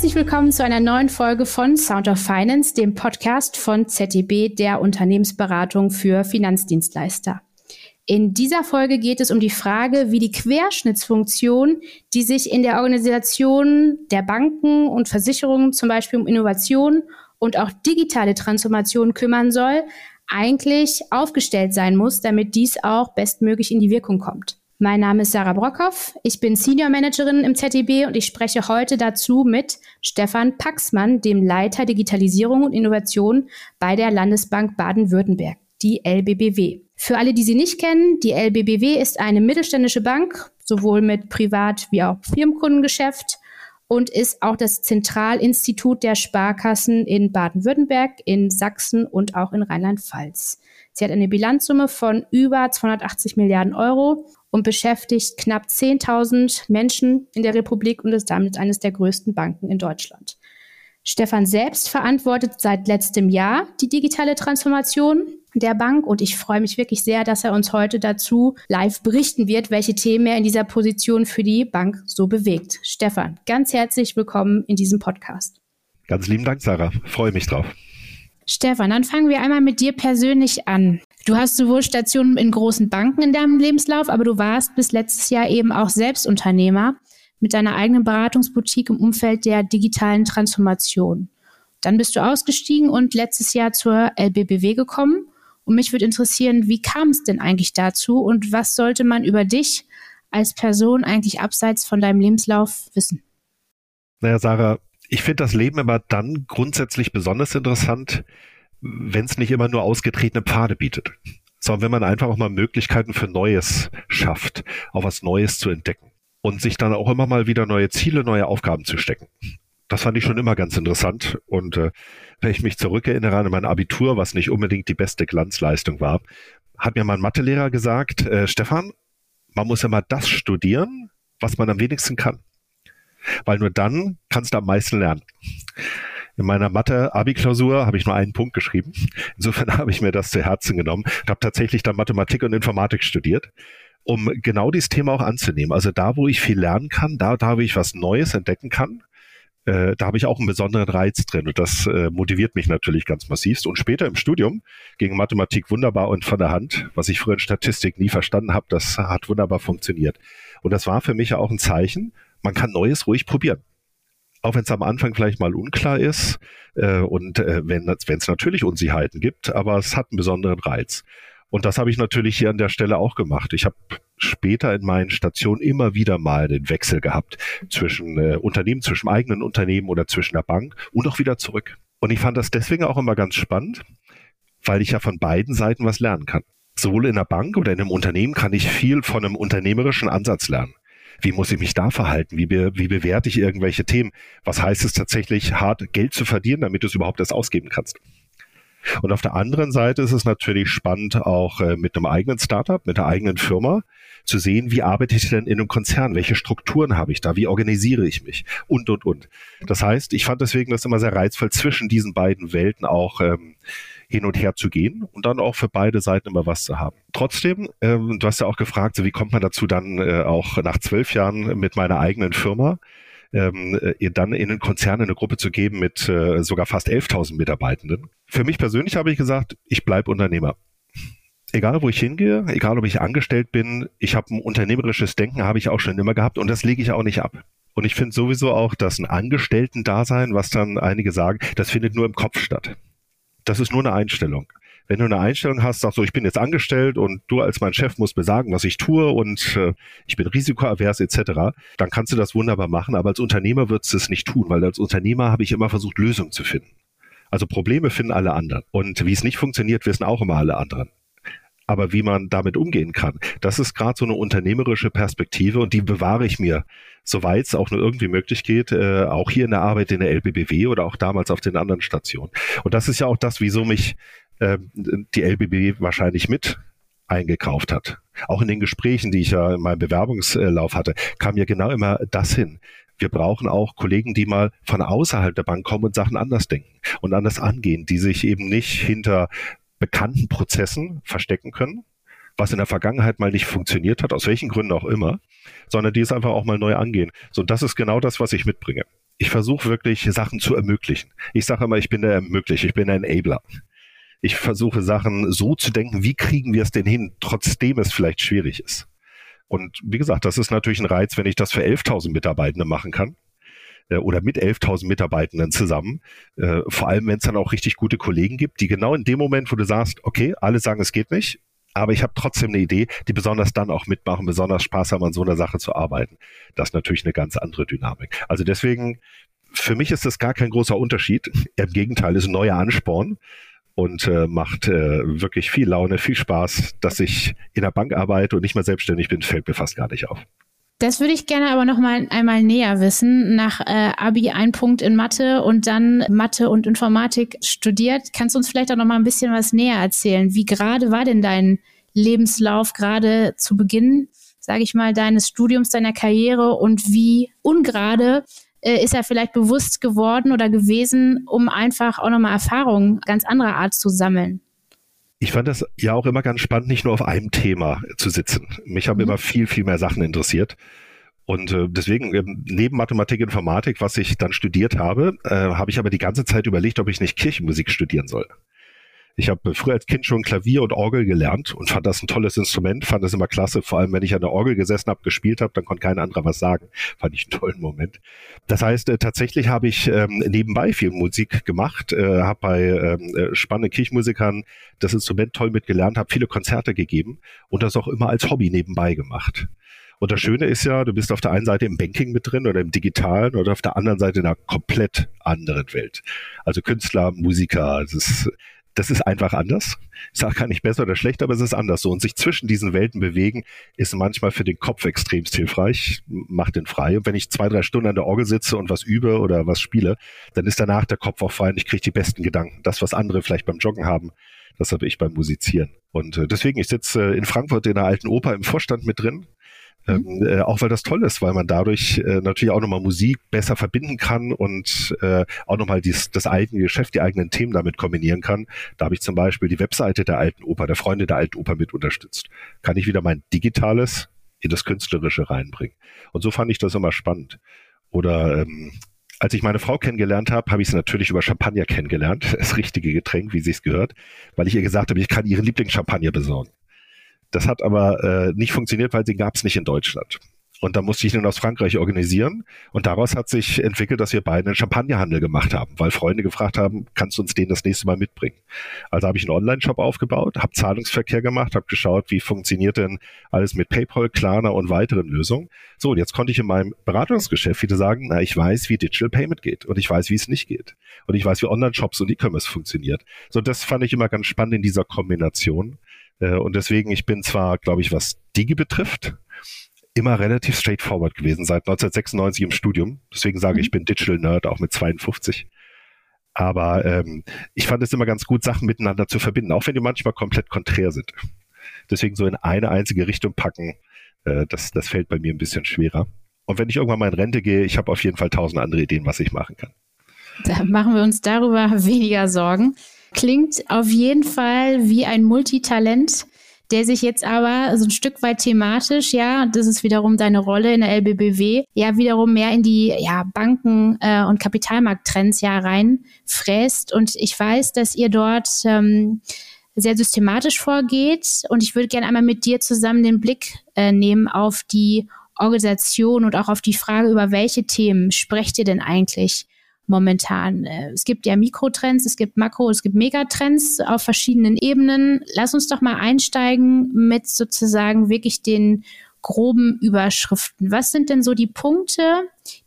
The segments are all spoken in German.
Herzlich willkommen zu einer neuen Folge von Sound of Finance, dem Podcast von ZDB, der Unternehmensberatung für Finanzdienstleister. In dieser Folge geht es um die Frage, wie die Querschnittsfunktion, die sich in der Organisation der Banken und Versicherungen zum Beispiel um Innovation und auch digitale Transformation kümmern soll, eigentlich aufgestellt sein muss, damit dies auch bestmöglich in die Wirkung kommt. Mein Name ist Sarah Brockhoff. Ich bin Senior Managerin im ZDB und ich spreche heute dazu mit Stefan Paxmann, dem Leiter Digitalisierung und Innovation bei der Landesbank Baden-Württemberg, die LBBW. Für alle, die sie nicht kennen, die LBBW ist eine mittelständische Bank, sowohl mit Privat- wie auch Firmenkundengeschäft und ist auch das Zentralinstitut der Sparkassen in Baden-Württemberg, in Sachsen und auch in Rheinland-Pfalz. Sie hat eine Bilanzsumme von über 280 Milliarden Euro und beschäftigt knapp 10.000 Menschen in der Republik und ist damit eines der größten Banken in Deutschland. Stefan selbst verantwortet seit letztem Jahr die digitale Transformation der Bank und ich freue mich wirklich sehr, dass er uns heute dazu live berichten wird, welche Themen er in dieser Position für die Bank so bewegt. Stefan, ganz herzlich willkommen in diesem Podcast. Ganz lieben Dank, Sarah. Freue mich drauf. Stefan, dann fangen wir einmal mit dir persönlich an. Du hast sowohl Stationen in großen Banken in deinem Lebenslauf, aber du warst bis letztes Jahr eben auch Selbstunternehmer mit deiner eigenen Beratungsboutique im Umfeld der digitalen Transformation. Dann bist du ausgestiegen und letztes Jahr zur LBBW gekommen. Und mich würde interessieren, wie kam es denn eigentlich dazu und was sollte man über dich als Person eigentlich abseits von deinem Lebenslauf wissen? Naja, Sarah, ich finde das Leben immer dann grundsätzlich besonders interessant, wenn es nicht immer nur ausgetretene Pfade bietet, sondern wenn man einfach auch mal Möglichkeiten für Neues schafft, auch was Neues zu entdecken und sich dann auch immer mal wieder neue Ziele, neue Aufgaben zu stecken. Das fand ich schon immer ganz interessant. Und äh, wenn ich mich zurückerinnere an mein Abitur, was nicht unbedingt die beste Glanzleistung war, hat mir mein Mathelehrer gesagt, äh, Stefan, man muss immer das studieren, was man am wenigsten kann. Weil nur dann kannst du am meisten lernen. In meiner Mathe-Abi-Klausur habe ich nur einen Punkt geschrieben. Insofern habe ich mir das zu Herzen genommen und habe tatsächlich dann Mathematik und Informatik studiert, um genau dieses Thema auch anzunehmen. Also da, wo ich viel lernen kann, da, da wo ich was Neues entdecken kann, äh, da habe ich auch einen besonderen Reiz drin und das äh, motiviert mich natürlich ganz massivst. Und später im Studium ging Mathematik wunderbar und von der Hand, was ich früher in Statistik nie verstanden habe, das hat wunderbar funktioniert. Und das war für mich auch ein Zeichen, man kann Neues ruhig probieren. Auch wenn es am Anfang vielleicht mal unklar ist äh, und äh, wenn es natürlich Unsicherheiten gibt, aber es hat einen besonderen Reiz. Und das habe ich natürlich hier an der Stelle auch gemacht. Ich habe später in meinen Stationen immer wieder mal den Wechsel gehabt zwischen äh, Unternehmen, zwischen eigenen Unternehmen oder zwischen der Bank und auch wieder zurück. Und ich fand das deswegen auch immer ganz spannend, weil ich ja von beiden Seiten was lernen kann. Sowohl in der Bank oder in einem Unternehmen kann ich viel von einem unternehmerischen Ansatz lernen. Wie muss ich mich da verhalten? Wie, be, wie bewerte ich irgendwelche Themen? Was heißt es tatsächlich, hart Geld zu verdienen, damit du es überhaupt erst ausgeben kannst? Und auf der anderen Seite ist es natürlich spannend, auch äh, mit einem eigenen Startup, mit einer eigenen Firma zu sehen, wie arbeite ich denn in einem Konzern? Welche Strukturen habe ich da? Wie organisiere ich mich? Und, und, und. Das heißt, ich fand deswegen das immer sehr reizvoll, zwischen diesen beiden Welten auch ähm, hin und her zu gehen und dann auch für beide Seiten immer was zu haben. Trotzdem, ähm, du hast ja auch gefragt, so wie kommt man dazu dann äh, auch nach zwölf Jahren mit meiner eigenen Firma ähm, ihr dann in einen Konzern, in eine Gruppe zu geben mit äh, sogar fast 11.000 Mitarbeitenden. Für mich persönlich habe ich gesagt, ich bleibe Unternehmer. Egal, wo ich hingehe, egal, ob ich angestellt bin, ich habe ein unternehmerisches Denken, habe ich auch schon immer gehabt und das lege ich auch nicht ab. Und ich finde sowieso auch, dass ein Angestellten-Dasein, was dann einige sagen, das findet nur im Kopf statt. Das ist nur eine Einstellung. Wenn du eine Einstellung hast, sagst so, ich bin jetzt angestellt und du als mein Chef musst mir sagen, was ich tue und äh, ich bin risikoavers etc., dann kannst du das wunderbar machen, aber als Unternehmer würdest du es nicht tun, weil als Unternehmer habe ich immer versucht, Lösungen zu finden. Also Probleme finden alle anderen. Und wie es nicht funktioniert, wissen auch immer alle anderen. Aber wie man damit umgehen kann, das ist gerade so eine unternehmerische Perspektive und die bewahre ich mir, soweit es auch nur irgendwie möglich geht, äh, auch hier in der Arbeit in der LBBW oder auch damals auf den anderen Stationen. Und das ist ja auch das, wieso mich äh, die LBB wahrscheinlich mit eingekauft hat. Auch in den Gesprächen, die ich ja in meinem Bewerbungslauf hatte, kam ja genau immer das hin. Wir brauchen auch Kollegen, die mal von außerhalb der Bank kommen und Sachen anders denken und anders angehen, die sich eben nicht hinter bekannten Prozessen verstecken können, was in der Vergangenheit mal nicht funktioniert hat, aus welchen Gründen auch immer, sondern die es einfach auch mal neu angehen. So, das ist genau das, was ich mitbringe. Ich versuche wirklich Sachen zu ermöglichen. Ich sage immer, ich bin der Ermöglicher, ich bin der Enabler. Ich versuche Sachen so zu denken, wie kriegen wir es denn hin, trotzdem es vielleicht schwierig ist. Und wie gesagt, das ist natürlich ein Reiz, wenn ich das für 11.000 Mitarbeitende machen kann äh, oder mit 11.000 Mitarbeitenden zusammen. Äh, vor allem, wenn es dann auch richtig gute Kollegen gibt, die genau in dem Moment, wo du sagst, okay, alle sagen, es geht nicht, aber ich habe trotzdem eine Idee, die besonders dann auch mitmachen, besonders Spaß haben, an so einer Sache zu arbeiten. Das ist natürlich eine ganz andere Dynamik. Also deswegen, für mich ist das gar kein großer Unterschied. Im Gegenteil, ist ein neuer Ansporn und äh, macht äh, wirklich viel Laune, viel Spaß, dass ich in der Bank arbeite und nicht mehr selbstständig bin, fällt mir fast gar nicht auf. Das würde ich gerne aber noch mal einmal näher wissen. Nach äh, Abi ein Punkt in Mathe und dann Mathe und Informatik studiert. Kannst du uns vielleicht auch noch mal ein bisschen was näher erzählen? Wie gerade war denn dein Lebenslauf gerade zu Beginn, sage ich mal, deines Studiums, deiner Karriere und wie ungerade äh, ist er vielleicht bewusst geworden oder gewesen, um einfach auch nochmal Erfahrungen ganz anderer Art zu sammeln? Ich fand das ja auch immer ganz spannend, nicht nur auf einem Thema zu sitzen. Mich haben mhm. immer viel, viel mehr Sachen interessiert. Und äh, deswegen, äh, neben Mathematik, Informatik, was ich dann studiert habe, äh, habe ich aber die ganze Zeit überlegt, ob ich nicht Kirchenmusik studieren soll. Ich habe früher als Kind schon Klavier und Orgel gelernt und fand das ein tolles Instrument, fand das immer klasse. Vor allem, wenn ich an der Orgel gesessen habe, gespielt habe, dann konnte kein anderer was sagen. Fand ich einen tollen Moment. Das heißt, äh, tatsächlich habe ich ähm, nebenbei viel Musik gemacht, äh, habe bei ähm, äh, spannenden Kirchenmusikern das Instrument toll mitgelernt, habe viele Konzerte gegeben und das auch immer als Hobby nebenbei gemacht. Und das Schöne ist ja, du bist auf der einen Seite im Banking mit drin oder im Digitalen oder auf der anderen Seite in einer komplett anderen Welt. Also Künstler, Musiker, das ist das ist einfach anders. Ich sage gar nicht besser oder schlechter, aber es ist anders so. Und sich zwischen diesen Welten bewegen, ist manchmal für den Kopf extremst hilfreich, macht den frei. Und wenn ich zwei, drei Stunden an der Orgel sitze und was übe oder was spiele, dann ist danach der Kopf auch frei und ich kriege die besten Gedanken. Das, was andere vielleicht beim Joggen haben, das habe ich beim Musizieren. Und äh, deswegen, ich sitze äh, in Frankfurt in der alten Oper im Vorstand mit drin ähm, äh, auch weil das toll ist, weil man dadurch äh, natürlich auch nochmal Musik besser verbinden kann und äh, auch nochmal dies, das eigene Geschäft, die eigenen Themen damit kombinieren kann. Da habe ich zum Beispiel die Webseite der Alten Oper, der Freunde der Alten Oper mit unterstützt. Kann ich wieder mein Digitales in das Künstlerische reinbringen. Und so fand ich das immer spannend. Oder ähm, als ich meine Frau kennengelernt habe, habe ich sie natürlich über Champagner kennengelernt, das richtige Getränk, wie sie es gehört, weil ich ihr gesagt habe, ich kann ihren Lieblingschampagner besorgen. Das hat aber äh, nicht funktioniert, weil den gab es nicht in Deutschland. Und da musste ich ihn aus Frankreich organisieren. Und daraus hat sich entwickelt, dass wir beide einen Champagnerhandel gemacht haben, weil Freunde gefragt haben, kannst du uns den das nächste Mal mitbringen? Also habe ich einen Online-Shop aufgebaut, habe Zahlungsverkehr gemacht, habe geschaut, wie funktioniert denn alles mit PayPal, Klarna und weiteren Lösungen. So, und jetzt konnte ich in meinem Beratungsgeschäft wieder sagen, na, ich weiß, wie Digital Payment geht und ich weiß, wie es nicht geht. Und ich weiß, wie Online-Shops und E-Commerce funktioniert. So, das fand ich immer ganz spannend in dieser Kombination. Äh, und deswegen, ich bin zwar, glaube ich, was Digi betrifft, immer relativ straightforward gewesen, seit 1996 im Studium. Deswegen sage ich, mhm. ich bin Digital Nerd, auch mit 52. Aber ähm, ich fand es immer ganz gut, Sachen miteinander zu verbinden, auch wenn die manchmal komplett konträr sind. Deswegen so in eine einzige Richtung packen, äh, das, das fällt bei mir ein bisschen schwerer. Und wenn ich irgendwann mal in Rente gehe, ich habe auf jeden Fall tausend andere Ideen, was ich machen kann. Da machen wir uns darüber weniger Sorgen. Klingt auf jeden Fall wie ein Multitalent, der sich jetzt aber so ein Stück weit thematisch, ja, das ist wiederum deine Rolle in der LBBW, ja, wiederum mehr in die ja, Banken- äh, und Kapitalmarkttrends ja reinfräst. Und ich weiß, dass ihr dort ähm, sehr systematisch vorgeht. Und ich würde gerne einmal mit dir zusammen den Blick äh, nehmen auf die Organisation und auch auf die Frage, über welche Themen sprecht ihr denn eigentlich momentan. Äh, es gibt ja Mikrotrends, es gibt Makro, es gibt Megatrends auf verschiedenen Ebenen. Lass uns doch mal einsteigen mit sozusagen wirklich den groben Überschriften. Was sind denn so die Punkte,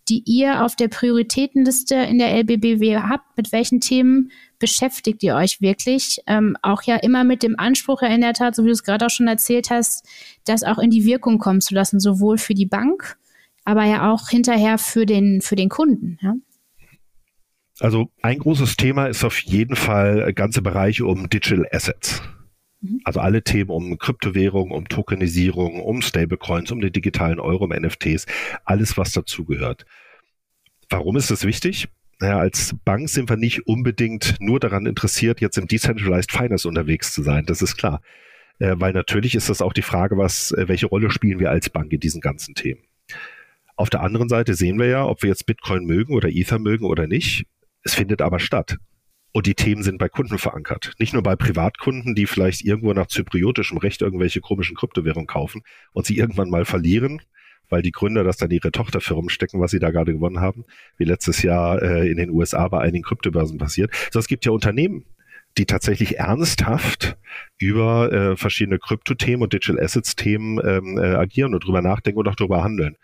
die ihr auf der Prioritätenliste in der LBBW habt? Mit welchen Themen beschäftigt ihr euch wirklich? Ähm, auch ja immer mit dem Anspruch ja in der Tat, so wie du es gerade auch schon erzählt hast, das auch in die Wirkung kommen zu lassen, sowohl für die Bank, aber ja auch hinterher für den, für den Kunden. Ja? Also ein großes Thema ist auf jeden Fall ganze Bereiche um Digital Assets. Mhm. Also alle Themen um Kryptowährung, um Tokenisierung, um Stablecoins, um den digitalen Euro, um NFTs, alles was dazugehört. Warum ist das wichtig? Naja, als Bank sind wir nicht unbedingt nur daran interessiert, jetzt im Decentralized Finance unterwegs zu sein. Das ist klar. Äh, weil natürlich ist das auch die Frage, was, äh, welche Rolle spielen wir als Bank in diesen ganzen Themen. Auf der anderen Seite sehen wir ja, ob wir jetzt Bitcoin mögen oder Ether mögen oder nicht. Es findet aber statt. Und die Themen sind bei Kunden verankert. Nicht nur bei Privatkunden, die vielleicht irgendwo nach zypriotischem Recht irgendwelche komischen Kryptowährungen kaufen und sie irgendwann mal verlieren, weil die Gründer das dann ihre Tochterfirmen stecken, was sie da gerade gewonnen haben, wie letztes Jahr äh, in den USA bei einigen Kryptobörsen passiert. So, es gibt ja Unternehmen, die tatsächlich ernsthaft über äh, verschiedene Kryptothemen und Digital Assets Themen ähm, äh, agieren und drüber nachdenken und auch drüber handeln.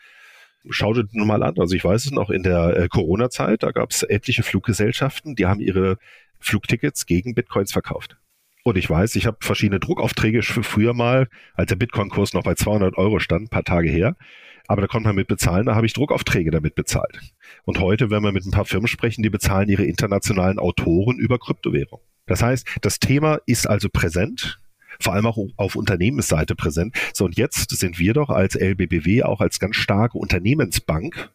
Schaut es nur mal an. Also ich weiß es noch, in der äh, Corona-Zeit, da gab es etliche Fluggesellschaften, die haben ihre Flugtickets gegen Bitcoins verkauft. Und ich weiß, ich habe verschiedene Druckaufträge für früher mal, als der Bitcoin-Kurs noch bei 200 Euro stand, ein paar Tage her. Aber da konnte man mit bezahlen, da habe ich Druckaufträge damit bezahlt. Und heute, wenn wir mit ein paar Firmen sprechen, die bezahlen ihre internationalen Autoren über Kryptowährung. Das heißt, das Thema ist also präsent vor allem auch auf Unternehmensseite präsent. So, und jetzt sind wir doch als LBBW auch als ganz starke Unternehmensbank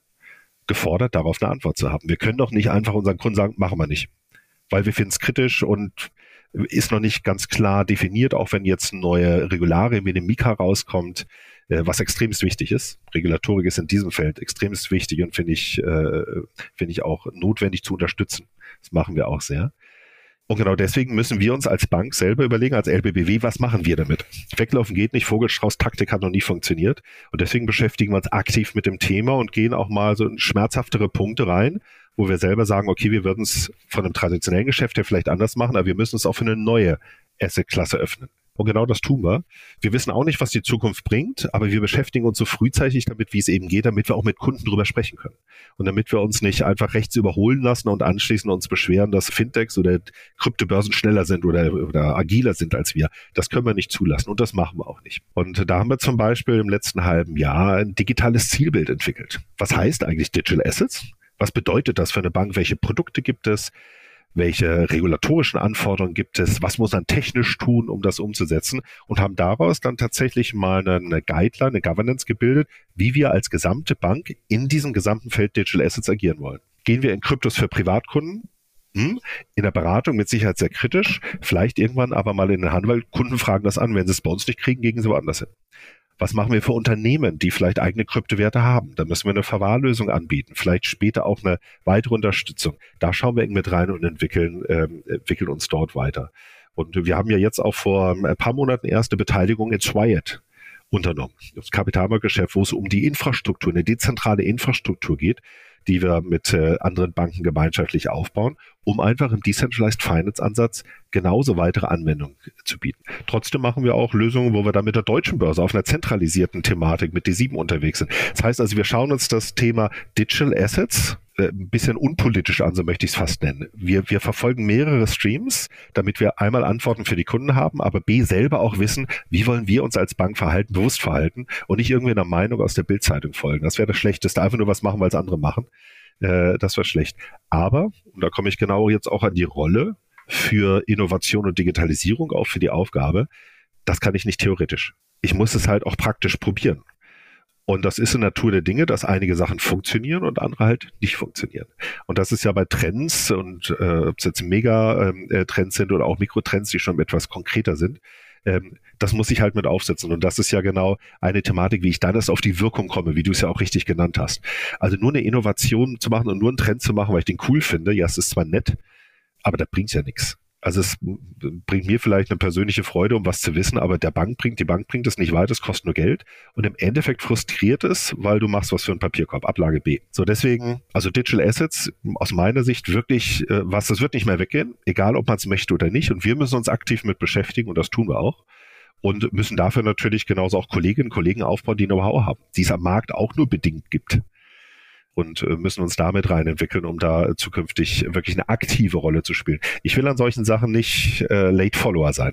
gefordert, darauf eine Antwort zu haben. Wir können doch nicht einfach unseren Kunden sagen, machen wir nicht. Weil wir finden es kritisch und ist noch nicht ganz klar definiert, auch wenn jetzt neue Regularien wie eine Mika rauskommt, äh, was extremst wichtig ist. Regulatorik ist in diesem Feld extremst wichtig und finde ich, äh, finde ich auch notwendig zu unterstützen. Das machen wir auch sehr. Und genau deswegen müssen wir uns als Bank selber überlegen, als LBBW, was machen wir damit? Weglaufen geht nicht, Vogelstrauß Taktik hat noch nie funktioniert. Und deswegen beschäftigen wir uns aktiv mit dem Thema und gehen auch mal so in schmerzhaftere Punkte rein, wo wir selber sagen, okay, wir würden es von einem traditionellen Geschäft her vielleicht anders machen, aber wir müssen es auch für eine neue Asset-Klasse öffnen. Und genau das tun wir. Wir wissen auch nicht, was die Zukunft bringt, aber wir beschäftigen uns so frühzeitig damit, wie es eben geht, damit wir auch mit Kunden drüber sprechen können. Und damit wir uns nicht einfach rechts überholen lassen und anschließend uns beschweren, dass Fintechs oder Kryptobörsen schneller sind oder, oder agiler sind als wir. Das können wir nicht zulassen und das machen wir auch nicht. Und da haben wir zum Beispiel im letzten halben Jahr ein digitales Zielbild entwickelt. Was heißt eigentlich Digital Assets? Was bedeutet das für eine Bank? Welche Produkte gibt es? Welche regulatorischen Anforderungen gibt es, was muss man technisch tun, um das umzusetzen und haben daraus dann tatsächlich mal eine Guideline, eine Governance gebildet, wie wir als gesamte Bank in diesem gesamten Feld Digital Assets agieren wollen. Gehen wir in Kryptos für Privatkunden? Hm, in der Beratung mit Sicherheit sehr kritisch, vielleicht irgendwann aber mal in den Handel, Kunden fragen das an, wenn sie es bei uns nicht kriegen, gehen sie woanders hin. Was machen wir für Unternehmen, die vielleicht eigene Kryptowerte haben? Da müssen wir eine Verwahrlösung anbieten, vielleicht später auch eine weitere Unterstützung. Da schauen wir eng mit rein und entwickeln, ähm, entwickeln uns dort weiter. Und wir haben ja jetzt auch vor ein paar Monaten erste Beteiligung in Swiat unternommen. Das Kapitalmarktgeschäft, wo es um die Infrastruktur, eine dezentrale Infrastruktur geht, die wir mit äh, anderen Banken gemeinschaftlich aufbauen, um einfach im Decentralized Finance Ansatz genauso weitere Anwendungen zu bieten. Trotzdem machen wir auch Lösungen, wo wir da mit der deutschen Börse auf einer zentralisierten Thematik mit D7 unterwegs sind. Das heißt also, wir schauen uns das Thema Digital Assets ein bisschen unpolitisch an, so möchte ich es fast nennen. Wir, wir verfolgen mehrere Streams, damit wir einmal Antworten für die Kunden haben, aber B selber auch wissen, wie wollen wir uns als Bank verhalten, bewusst verhalten und nicht irgendwie einer Meinung aus der Bildzeitung folgen. Das wäre das Schlechteste. Einfach nur was machen, weil es andere machen. Äh, das wäre schlecht. Aber, und da komme ich genau jetzt auch an die Rolle für Innovation und Digitalisierung, auch für die Aufgabe, das kann ich nicht theoretisch. Ich muss es halt auch praktisch probieren. Und das ist in der Natur der Dinge, dass einige Sachen funktionieren und andere halt nicht funktionieren. Und das ist ja bei Trends und äh, ob es jetzt Mega-Trends ähm, sind oder auch Mikrotrends, die schon etwas konkreter sind, ähm, das muss ich halt mit aufsetzen. Und das ist ja genau eine Thematik, wie ich dann erst auf die Wirkung komme, wie du es ja auch richtig genannt hast. Also nur eine Innovation zu machen und nur einen Trend zu machen, weil ich den cool finde, ja, es ist zwar nett, aber da bringt ja nichts. Also es bringt mir vielleicht eine persönliche Freude, um was zu wissen, aber der Bank bringt, die Bank bringt es nicht weiter, es kostet nur Geld. Und im Endeffekt frustriert es, weil du machst was für einen Papierkorb, Ablage B. So deswegen, also Digital Assets aus meiner Sicht wirklich äh, was, das wird nicht mehr weggehen, egal ob man es möchte oder nicht. Und wir müssen uns aktiv mit beschäftigen und das tun wir auch. Und müssen dafür natürlich genauso auch Kolleginnen und Kollegen aufbauen, die Know-how haben, die es am Markt auch nur bedingt gibt und äh, müssen uns damit rein entwickeln, um da zukünftig wirklich eine aktive Rolle zu spielen. Ich will an solchen Sachen nicht äh, Late Follower sein.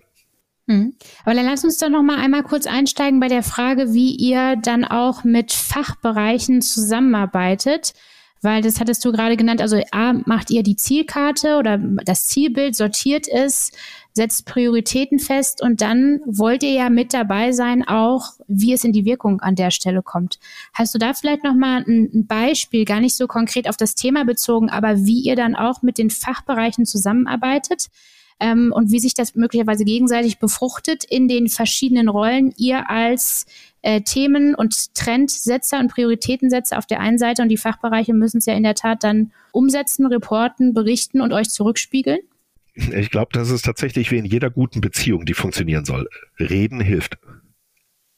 Mhm. Aber dann lass uns doch noch mal einmal kurz einsteigen bei der Frage, wie ihr dann auch mit Fachbereichen zusammenarbeitet. Weil das hattest du gerade genannt, also A, macht ihr die Zielkarte oder das Zielbild sortiert ist, setzt Prioritäten fest und dann wollt ihr ja mit dabei sein, auch wie es in die Wirkung an der Stelle kommt. Hast du da vielleicht nochmal ein, Beispiel, gar nicht so konkret auf das Thema bezogen, aber wie ihr dann auch mit den Fachbereichen zusammenarbeitet? ähm, und wie sich das möglicherweise gegenseitig befruchtet in den verschiedenen Rollen. Ihr als äh, Themen- und Trendsetzer und Prioritätensetzer auf der einen Seite und die Fachbereiche müssen es ja in der Tat dann umsetzen, reporten, berichten und euch zurückspiegeln? Ich glaube, das ist tatsächlich wie in jeder guten Beziehung, die funktionieren soll. Reden hilft.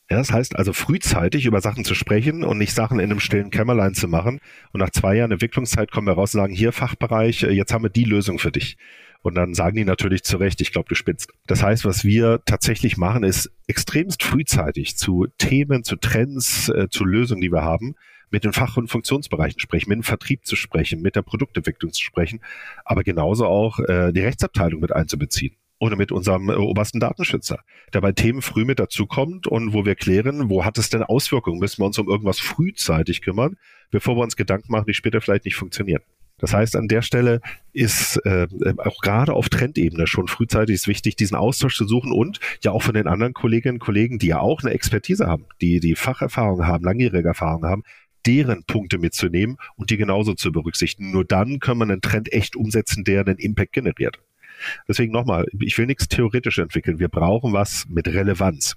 Ja, das heißt also frühzeitig über Sachen zu sprechen und nicht Sachen in einem stillen Kämmerlein zu machen. Und nach zwei Jahren Entwicklungszeit kommen wir raus und sagen, hier Fachbereich, äh, jetzt haben wir die Lösung für dich. Und dann sagen die natürlich zu Recht, ich glaube, du spinnst. Das heißt, was wir tatsächlich machen, ist extremst frühzeitig zu Themen, zu Trends, äh, zu Lösungen, die wir haben, mit den Fach- und Funktionsbereichen sprechen, mit dem Vertrieb zu sprechen, mit der Produktentwicklung zu sprechen, aber genauso auch äh, die Rechtsabteilung mit einzubeziehen oder mit unserem äh, obersten Datenschützer, der bei Themen früh mit dazukommt und wo wir klären, wo hat es denn Auswirkungen? Müssen wir uns um irgendwas frühzeitig kümmern, bevor wir uns Gedanken machen, die später vielleicht nicht funktionieren. Das heißt, an der Stelle ist äh, auch gerade auf Trendebene schon frühzeitig ist wichtig, diesen Austausch zu suchen und ja auch von den anderen Kolleginnen und Kollegen, die ja auch eine Expertise haben, die die Facherfahrung haben, langjährige Erfahrung haben, deren Punkte mitzunehmen und die genauso zu berücksichtigen. Nur dann können wir einen Trend echt umsetzen, der einen Impact generiert. Deswegen nochmal, ich will nichts theoretisch entwickeln. Wir brauchen was mit Relevanz.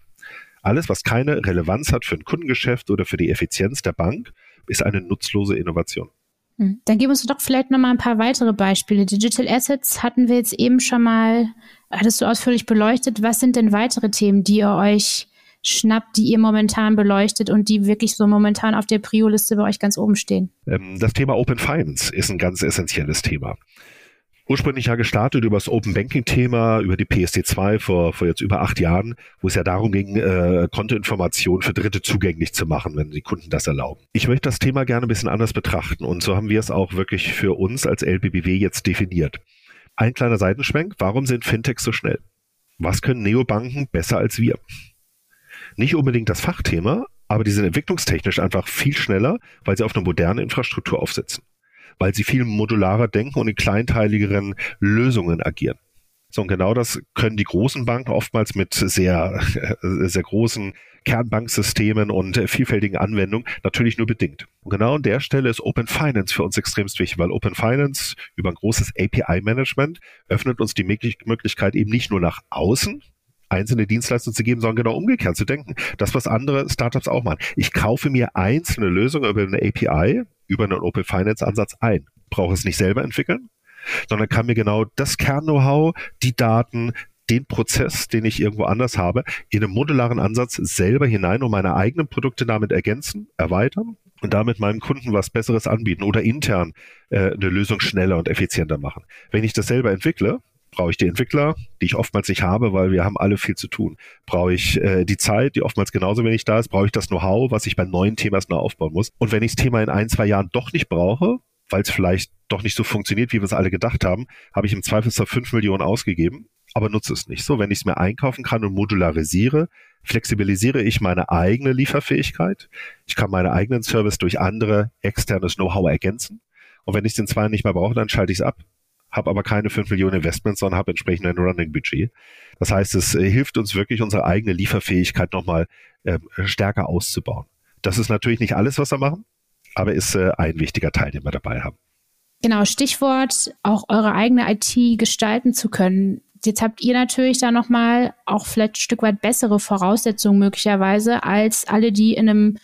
Alles, was keine Relevanz hat für ein Kundengeschäft oder für die Effizienz der Bank, ist eine nutzlose Innovation. Hm. Dann gib uns doch vielleicht noch mal ein paar weitere Beispiele. Digital Assets hatten wir jetzt eben schon mal, hattest du ausführlich beleuchtet. Was sind denn weitere Themen, die ihr euch schnappt, die ihr momentan beleuchtet und die wirklich so momentan auf der Prio-Liste bei euch ganz oben stehen? Ähm, das Thema Open Finance ist ein ganz essentielles Thema ursprünglich ja gestartet über das Open Banking Thema, über die PSD2 vor, vor jetzt über acht Jahren, wo es ja darum ging, äh, Kontoinformationen für Dritte zugänglich zu machen, wenn die Kunden das erlauben. Ich möchte das Thema gerne ein bisschen anders betrachten und so haben wir es auch wirklich für uns als LBBW jetzt definiert. Ein kleiner Seitenschwenk, warum sind Fintechs so schnell? Was können Neobanken besser als wir? Nicht unbedingt das Fachthema, aber die sind entwicklungstechnisch einfach viel schneller, weil sie auf eine moderne Infrastruktur aufsetzen weil sie viel modularer denken und in kleinteiligeren Lösungen agieren. So, und genau das können die großen Banken oftmals mit sehr, sehr großen Kernbanksystemen und vielfältigen Anwendungen natürlich nur bedingt. Und genau an der Stelle ist Open Finance für uns extremst wichtig, weil Open Finance über ein großes API-Management öffnet uns die Möglichkeit eben nicht nur nach außen, einzelne Dienstleistungen zu geben, sondern genau umgekehrt zu denken. Das, was andere Startups auch machen. Ich kaufe mir einzelne Lösungen über eine API, über einen Open Finance Ansatz ein. Brauche es nicht selber entwickeln, sondern kann mir genau das Kern-Know-how, die Daten, den Prozess, den ich irgendwo anders habe, in einem modularen Ansatz selber hinein und meine eigenen Produkte damit ergänzen, erweitern und damit meinem Kunden was Besseres anbieten oder intern äh, eine Lösung schneller und effizienter machen. Wenn ich das selber entwickle, brauche ich die Entwickler, die ich oftmals nicht habe, weil wir haben alle viel zu tun. Brauche ich äh, die Zeit, die oftmals genauso wenig da ist, brauche ich das Know-how, was ich bei neuen erst noch aufbauen muss. Und wenn ich das Thema in ein, zwei Jahren doch nicht brauche, weil es vielleicht doch nicht so funktioniert, wie wir es alle gedacht haben, habe ich im Zweifelsfall fünf Millionen ausgegeben, aber nutze es nicht. So, wenn ich es mir einkaufen kann und modularisiere, flexibilisiere ich meine eigene Lieferfähigkeit. Ich kann meine eigenen Service durch andere externes Know-how ergänzen. Und wenn ich den zwei nicht mehr brauche, dann schalte ich es ab habe aber keine 5 Millionen Investments, sondern habe entsprechend ein Running-Budget. Das heißt, es äh, hilft uns wirklich, unsere eigene Lieferfähigkeit nochmal äh, stärker auszubauen. Das ist natürlich nicht alles, was wir machen, aber ist äh, ein wichtiger Teil, den wir dabei haben. Genau, Stichwort, auch eure eigene IT gestalten zu können. Jetzt habt ihr natürlich da nochmal auch vielleicht ein Stück weit bessere Voraussetzungen möglicherweise als alle, die in einem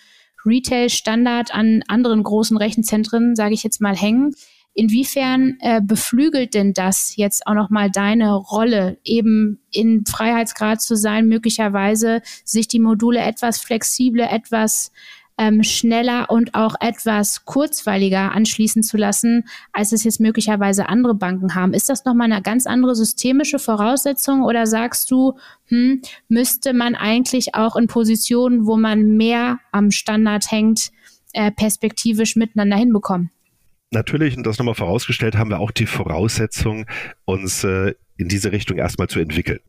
Retail-Standard an anderen großen Rechenzentren, sage ich jetzt mal, hängen. Inwiefern äh, beflügelt denn das jetzt auch nochmal deine Rolle, eben in Freiheitsgrad zu sein, möglicherweise sich die Module etwas flexibler, etwas ähm, schneller und auch etwas kurzweiliger anschließen zu lassen, als es jetzt möglicherweise andere Banken haben. Ist das nochmal eine ganz andere systemische Voraussetzung oder sagst du, hm, müsste man eigentlich auch in Positionen, wo man mehr am Standard hängt, äh, perspektivisch miteinander hinbekommen? Natürlich, und das nochmal vorausgestellt, haben wir auch die Voraussetzung, uns äh, in diese Richtung erstmal zu entwickeln.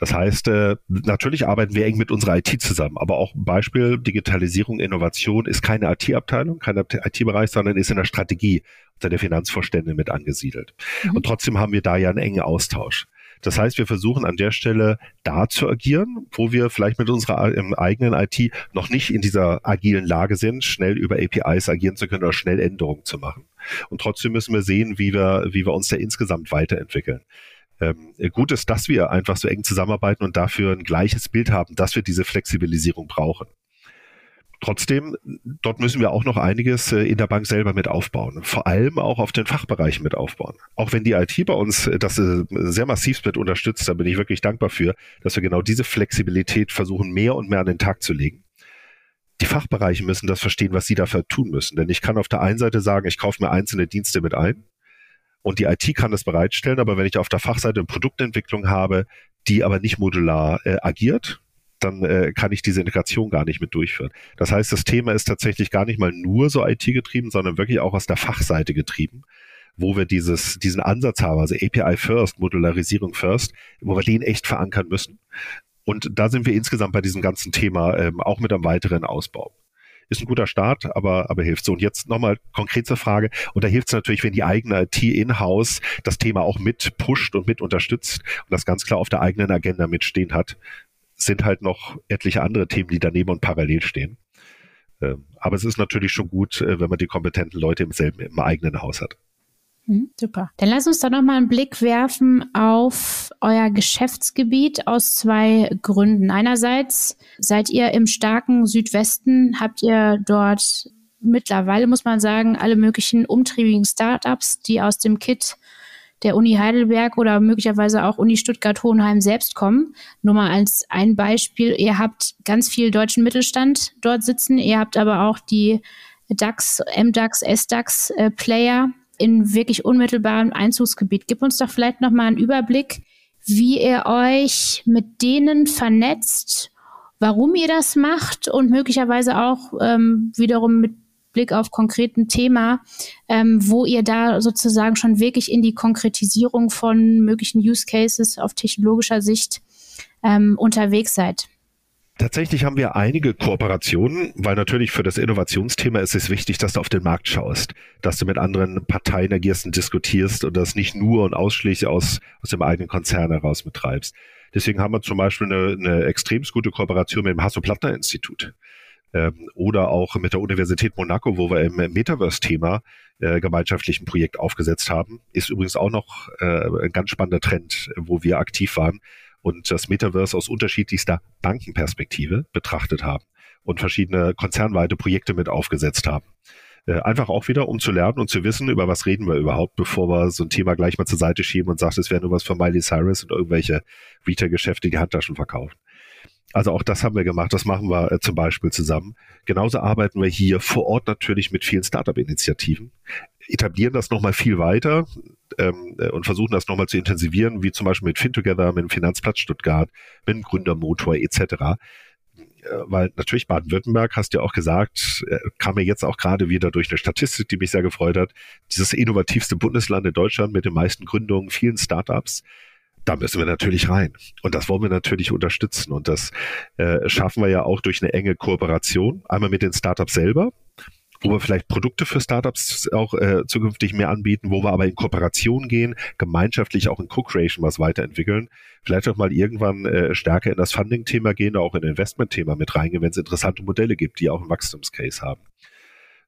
Das heißt, äh, natürlich arbeiten wir eng mit unserer IT zusammen, aber auch Beispiel Digitalisierung, Innovation ist keine IT-Abteilung, kein IT-Bereich, sondern ist in der Strategie unter der Finanzvorstände mit angesiedelt. Mhm. Und trotzdem haben wir da ja einen engen Austausch. Das heißt, wir versuchen an der Stelle da zu agieren, wo wir vielleicht mit unserer eigenen IT noch nicht in dieser agilen Lage sind, schnell über APIs agieren zu können oder schnell Änderungen zu machen. Und trotzdem müssen wir sehen, wie wir, wie wir uns da insgesamt weiterentwickeln. Ähm, gut ist, dass wir einfach so eng zusammenarbeiten und dafür ein gleiches Bild haben, dass wir diese Flexibilisierung brauchen. Trotzdem, dort müssen wir auch noch einiges äh, in der Bank selber mit aufbauen. Vor allem auch auf den Fachbereichen mit aufbauen. Auch wenn die IT bei uns äh, das äh, sehr massiv mit unterstützt, da bin ich wirklich dankbar für, dass wir genau diese Flexibilität versuchen, mehr und mehr an den Tag zu legen. Die Fachbereiche müssen das verstehen, was sie dafür tun müssen. Denn ich kann auf der einen Seite sagen, ich kaufe mir einzelne Dienste mit ein und die IT kann das bereitstellen, aber wenn ich auf der Fachseite eine Produktentwicklung habe, die aber nicht modular äh, agiert, dann äh, kann ich diese Integration gar nicht mit durchführen. Das heißt, das Thema ist tatsächlich gar nicht mal nur so IT-getrieben, sondern wirklich auch aus der Fachseite getrieben, wo wir dieses, diesen Ansatz haben, also API First, Modularisierung First, wo wir den echt verankern müssen. Und da sind wir insgesamt bei diesem ganzen Thema ähm, auch mit einem weiteren Ausbau ist ein guter Start, aber, aber hilft so. Und jetzt nochmal konkret zur Frage. Und da hilft es natürlich, wenn die eigene IT in-house das Thema auch mit pusht und mit unterstützt und das ganz klar auf der eigenen Agenda mitstehen hat. Sind halt noch etliche andere Themen, die daneben und parallel stehen. Ähm, aber es ist natürlich schon gut, äh, wenn man die kompetenten Leute im selben, im eigenen Haus hat. Hm, super. Dann lass uns doch noch mal einen Blick werfen auf euer Geschäftsgebiet aus zwei Gründen. Einerseits seid ihr im starken Südwesten, habt ihr dort mittlerweile, muss man sagen, alle möglichen umtriebigen Startups, die aus dem Kit der Uni Heidelberg oder möglicherweise auch Uni Stuttgart-Hohenheim selbst kommen. Nur mal als ein Beispiel. Ihr habt ganz viel deutschen Mittelstand dort sitzen. Ihr habt aber auch die DAX, MDAX, SDAX äh, Player in wirklich unmittelbarem Einzugsgebiet. Gib uns doch vielleicht noch mal einen Überblick, wie ihr euch mit denen vernetzt, warum ihr das macht und möglicherweise auch ähm, wiederum mit Blick auf konkreten Thema, ähm, wo ihr da sozusagen schon wirklich in die Konkretisierung von möglichen Use Cases auf technologischer Sicht ähm, unterwegs seid. Tatsächlich haben wir einige Kooperationen, weil natürlich für das Innovationsthema ist es wichtig, dass du auf den Markt schaust, dass du mit anderen Parteien agierst und diskutierst und das nicht nur und ausschließlich aus, aus dem eigenen Konzern heraus betreibst. Deswegen haben wir zum Beispiel eine, eine extrem gute Kooperation mit dem Hasso-Plattner-Institut ähm, oder auch mit der Universität Monaco, wo wir im Metaverse-Thema äh, gemeinschaftlich ein Projekt aufgesetzt haben. Ist übrigens auch noch äh, ein ganz spannender Trend, wo wir aktiv waren und das Metaverse aus unterschiedlichster Bankenperspektive betrachtet haben und verschiedene konzernweite Projekte mit aufgesetzt haben. Äh, einfach auch wieder, um zu lernen und zu wissen, über was reden wir überhaupt, bevor wir so ein Thema gleich mal zur Seite schieben und sagt, es wäre nur was von Miley Cyrus und irgendwelche Retail-Geschäfte, die Handtaschen verkaufen. Also auch das haben wir gemacht, das machen wir äh, zum Beispiel zusammen. Genauso arbeiten wir hier vor Ort natürlich mit vielen Startup-Initiativen, etablieren das nochmal viel weiter ähm, äh, und versuchen das nochmal zu intensivieren, wie zum Beispiel mit FinTogether, mit dem Finanzplatz Stuttgart, mit dem Gründermotor etc. Äh, weil natürlich Baden-Württemberg, hast du ja auch gesagt, äh, kam mir jetzt auch gerade wieder durch eine Statistik, die mich sehr gefreut hat, dieses innovativste Bundesland in Deutschland mit den meisten Gründungen, vielen Startups da müssen wir natürlich rein. Und das wollen wir natürlich unterstützen. Und das äh, schaffen wir ja auch durch eine enge Kooperation. Einmal mit den Startups selber, wo wir vielleicht Produkte für Startups auch äh, zukünftig mehr anbieten, wo wir aber in Kooperation gehen, gemeinschaftlich auch in Co-Creation was weiterentwickeln, vielleicht auch mal irgendwann äh, stärker in das Funding-Thema gehen, auch in Investment-Thema mit reingehen, wenn es interessante Modelle gibt, die auch einen Wachstumscase haben.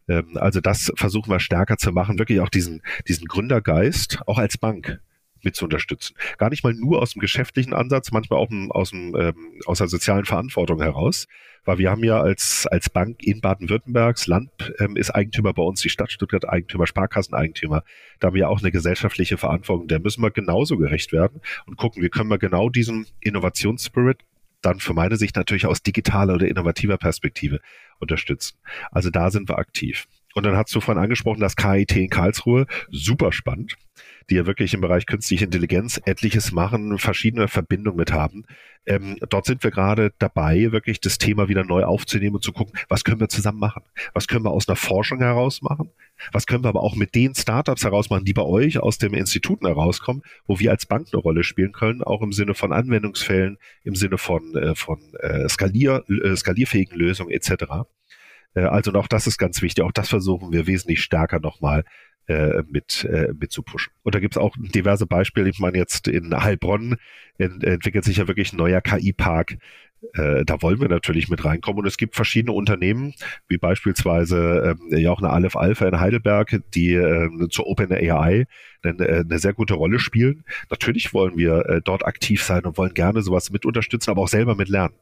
Ähm, also das versuchen wir stärker zu machen, wirklich auch diesen, diesen Gründergeist, auch als Bank mit zu unterstützen. Gar nicht mal nur aus dem geschäftlichen Ansatz, manchmal auch aus, dem, ähm, aus der sozialen Verantwortung heraus. Weil wir haben ja als, als Bank in Baden-Württembergs, Land ähm, ist Eigentümer bei uns, die Stadt Stuttgart Eigentümer, Sparkasseneigentümer. Da haben wir ja auch eine gesellschaftliche Verantwortung. Der müssen wir genauso gerecht werden und gucken, wie können wir genau diesen Innovationsspirit dann für meine Sicht natürlich aus digitaler oder innovativer Perspektive unterstützen. Also da sind wir aktiv. Und dann hast du vorhin angesprochen, das KIT in Karlsruhe, super spannend die ja wirklich im Bereich künstliche Intelligenz etliches machen, verschiedene Verbindungen mit haben. Ähm, dort sind wir gerade dabei, wirklich das Thema wieder neu aufzunehmen und zu gucken, was können wir zusammen machen? Was können wir aus einer Forschung heraus machen? Was können wir aber auch mit den Startups heraus machen, die bei euch aus den Instituten herauskommen, wo wir als Bank eine Rolle spielen können, auch im Sinne von Anwendungsfällen, im Sinne von, äh, von äh, skalier, äh, skalierfähigen Lösungen etc. Äh, also auch das ist ganz wichtig. Auch das versuchen wir wesentlich stärker nochmal äh, mit, äh, mit zu pushen. Und da gibt es auch diverse Beispiele. Ich meine, jetzt in Heilbronn ent entwickelt sich ja wirklich ein neuer KI-Park, Äh, da wollen wir natürlich mit reinkommen. Und es gibt verschiedene Unternehmen, wie beispielsweise ähm, ja auch eine Aleph Alpha in Heidelberg, die äh, zur OpenAI eine, äh, eine sehr gute Rolle spielen. Natürlich wollen wir äh, dort aktiv sein und wollen gerne sowas mit unterstützen, aber auch selber mit lernen.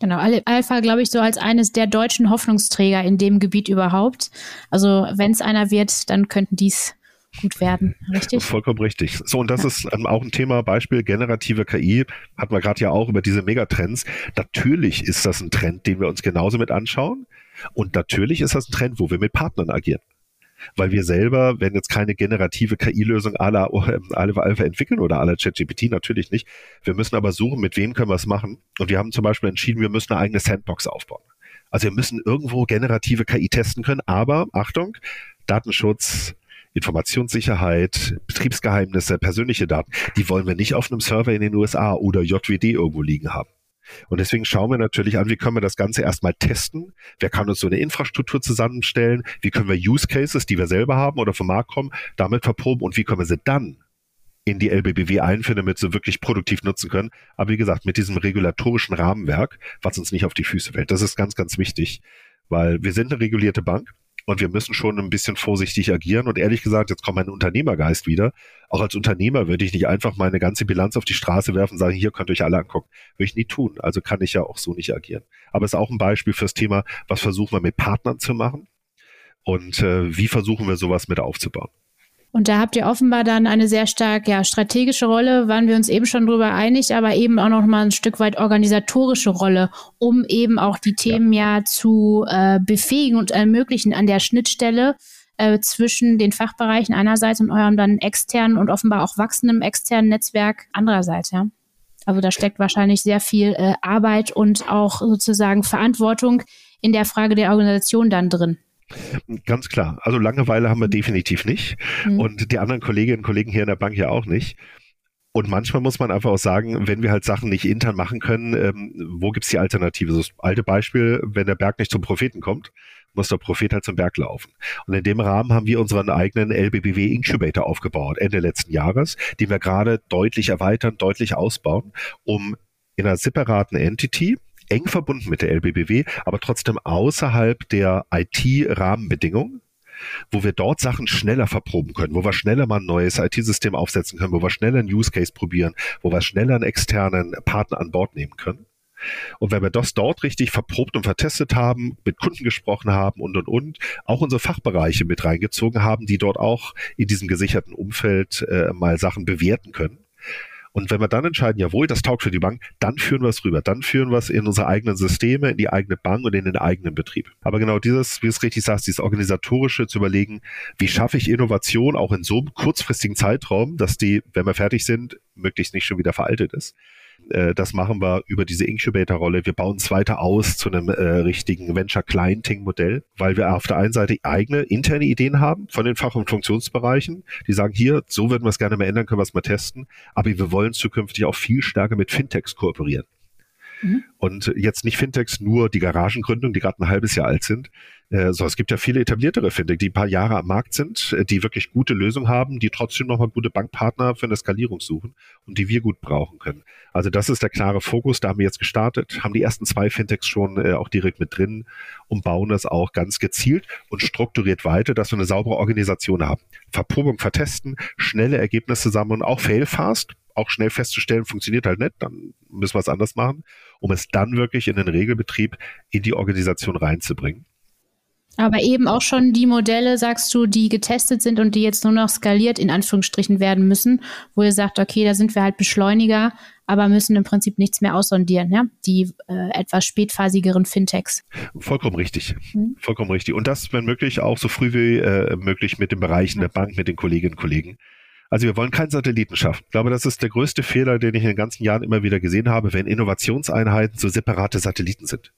Genau, Alpha, glaube ich, so als eines der deutschen Hoffnungsträger in dem Gebiet überhaupt. Also wenn es einer wird, dann könnten dies gut werden, richtig? Vollkommen richtig. So, und das ja. ist ähm, auch ein Thema, Beispiel generative KI, hatten wir gerade ja auch über diese Megatrends. Natürlich ist das ein Trend, den wir uns genauso mit anschauen. Und natürlich ist das ein Trend, wo wir mit Partnern agieren. Weil wir selber, wenn jetzt keine generative KI-Lösung aller Alpha Alpha entwickeln oder aller ChatGPT, natürlich nicht. Wir müssen aber suchen, mit wem können wir es machen. Und wir haben zum Beispiel entschieden, wir müssen eine eigene Sandbox aufbauen. Also wir müssen irgendwo generative KI testen können, aber Achtung, Datenschutz, Informationssicherheit, Betriebsgeheimnisse, persönliche Daten, die wollen wir nicht auf einem Server in den USA oder JWD irgendwo liegen haben. Und deswegen schauen wir natürlich an, wie können wir das Ganze erstmal testen? Wer kann uns so eine Infrastruktur zusammenstellen? Wie können wir Use Cases, die wir selber haben oder vom Markt kommen, damit verproben? Und wie können wir sie dann in die LBBW einführen, damit sie wirklich produktiv nutzen können? Aber wie gesagt, mit diesem regulatorischen Rahmenwerk, was uns nicht auf die Füße fällt. Das ist ganz, ganz wichtig, weil wir sind eine regulierte Bank. Und wir müssen schon ein bisschen vorsichtig agieren. Und ehrlich gesagt, jetzt kommt mein Unternehmergeist wieder. Auch als Unternehmer würde ich nicht einfach meine ganze Bilanz auf die Straße werfen und sagen, hier könnt ihr euch alle angucken. Würde ich nie tun. Also kann ich ja auch so nicht agieren. Aber es ist auch ein Beispiel fürs Thema, was versuchen wir mit Partnern zu machen und äh, wie versuchen wir sowas mit aufzubauen. Und da habt ihr offenbar dann eine sehr stark ja, strategische Rolle, waren wir uns eben schon drüber einig, aber eben auch noch mal ein Stück weit organisatorische Rolle, um eben auch die Themen ja, ja zu äh, befähigen und ermöglichen an der Schnittstelle äh, zwischen den Fachbereichen einerseits und eurem dann externen und offenbar auch wachsendem externen Netzwerk andererseits, ja. Also da steckt wahrscheinlich sehr viel äh, Arbeit und auch sozusagen Verantwortung in der Frage der Organisation dann drin. Ganz klar. Also Langeweile haben wir definitiv nicht. Mhm. Und die anderen Kolleginnen und Kollegen hier in der Bank ja auch nicht. Und manchmal muss man einfach auch sagen, wenn wir halt Sachen nicht intern machen können, ähm, wo gibt's die Alternative? Das alte Beispiel, wenn der Berg nicht zum Propheten kommt, muss der Prophet halt zum Berg laufen. Und in dem Rahmen haben wir unseren eigenen LBBW Incubator aufgebaut, Ende letzten Jahres, den wir gerade deutlich erweitern, deutlich ausbauen, um in einer separaten Entity, eng verbunden mit der LBBW, aber trotzdem außerhalb der IT-Rahmenbedingungen, wo wir dort Sachen schneller verproben können, wo wir schneller mal ein neues IT-System aufsetzen können, wo wir schneller einen Use Case probieren, wo wir schneller einen externen Partner an Bord nehmen können. Und wenn wir das dort richtig verprobt und vertestet haben, mit Kunden gesprochen haben und, und, und, auch unsere Fachbereiche mit reingezogen haben, die dort auch in diesem gesicherten Umfeld äh, mal Sachen bewerten können, und wenn wir dann entscheiden, jawohl, das taugt für die Bank, dann führen wir es rüber. Dann führen wir es in unsere eigenen Systeme, in die eigene Bank und in den eigenen Betrieb. Aber genau dieses, wie du es richtig sagst, dieses organisatorische zu überlegen, wie schaffe ich Innovation auch in so einem kurzfristigen Zeitraum, dass die, wenn wir fertig sind, möglichst nicht schon wieder veraltet ist. Äh, das machen wir über diese Incubator-Rolle. Wir bauen es weiter aus zu einem äh, richtigen Venture-Clienting-Modell, weil wir auf der einen Seite eigene interne Ideen haben von den Fach- und Funktionsbereichen, die sagen, hier, so würden wir es gerne mal ändern, können wir es mal testen. Aber wir wollen zukünftig auch viel stärker mit Fintechs kooperieren. Mhm. Und jetzt nicht Fintechs nur die Garagengründung, die gerade ein halbes Jahr alt sind, äh, so, es gibt ja viele etabliertere Fintech, die ein paar Jahre am Markt sind, äh, die wirklich gute Lösungen haben, die trotzdem nochmal gute Bankpartner für eine Skalierung suchen und die wir gut brauchen können. Also das ist der klare Fokus. Da haben wir jetzt gestartet, haben die ersten zwei Fintechs schon äh, auch direkt mit drin und bauen das auch ganz gezielt und strukturiert weiter, dass wir eine saubere Organisation haben. Verprobung, vertesten, schnelle Ergebnisse sammeln, auch fail-fast, auch schnell festzustellen, funktioniert halt nicht, dann müssen wir es anders machen, um es dann wirklich in den Regelbetrieb in die Organisation reinzubringen. Aber eben auch schon die Modelle, sagst du, die getestet sind und die jetzt nur noch skaliert in Anführungsstrichen werden müssen, wo ihr sagt, okay, da sind wir halt Beschleuniger, aber müssen im Prinzip nichts mehr aussondieren, ja? Die äh, etwas spätphasigeren Fintechs. Vollkommen richtig. Mhm. Vollkommen richtig. Und das, wenn möglich, auch so früh wie äh, möglich mit den Bereichen der Bank, mit den Kolleginnen und Kollegen. Also wir wollen keinen Satelliten schaffen. Ich glaube, das ist der größte Fehler, den ich in den ganzen Jahren immer wieder gesehen habe, wenn Innovationseinheiten so separate Satelliten sind.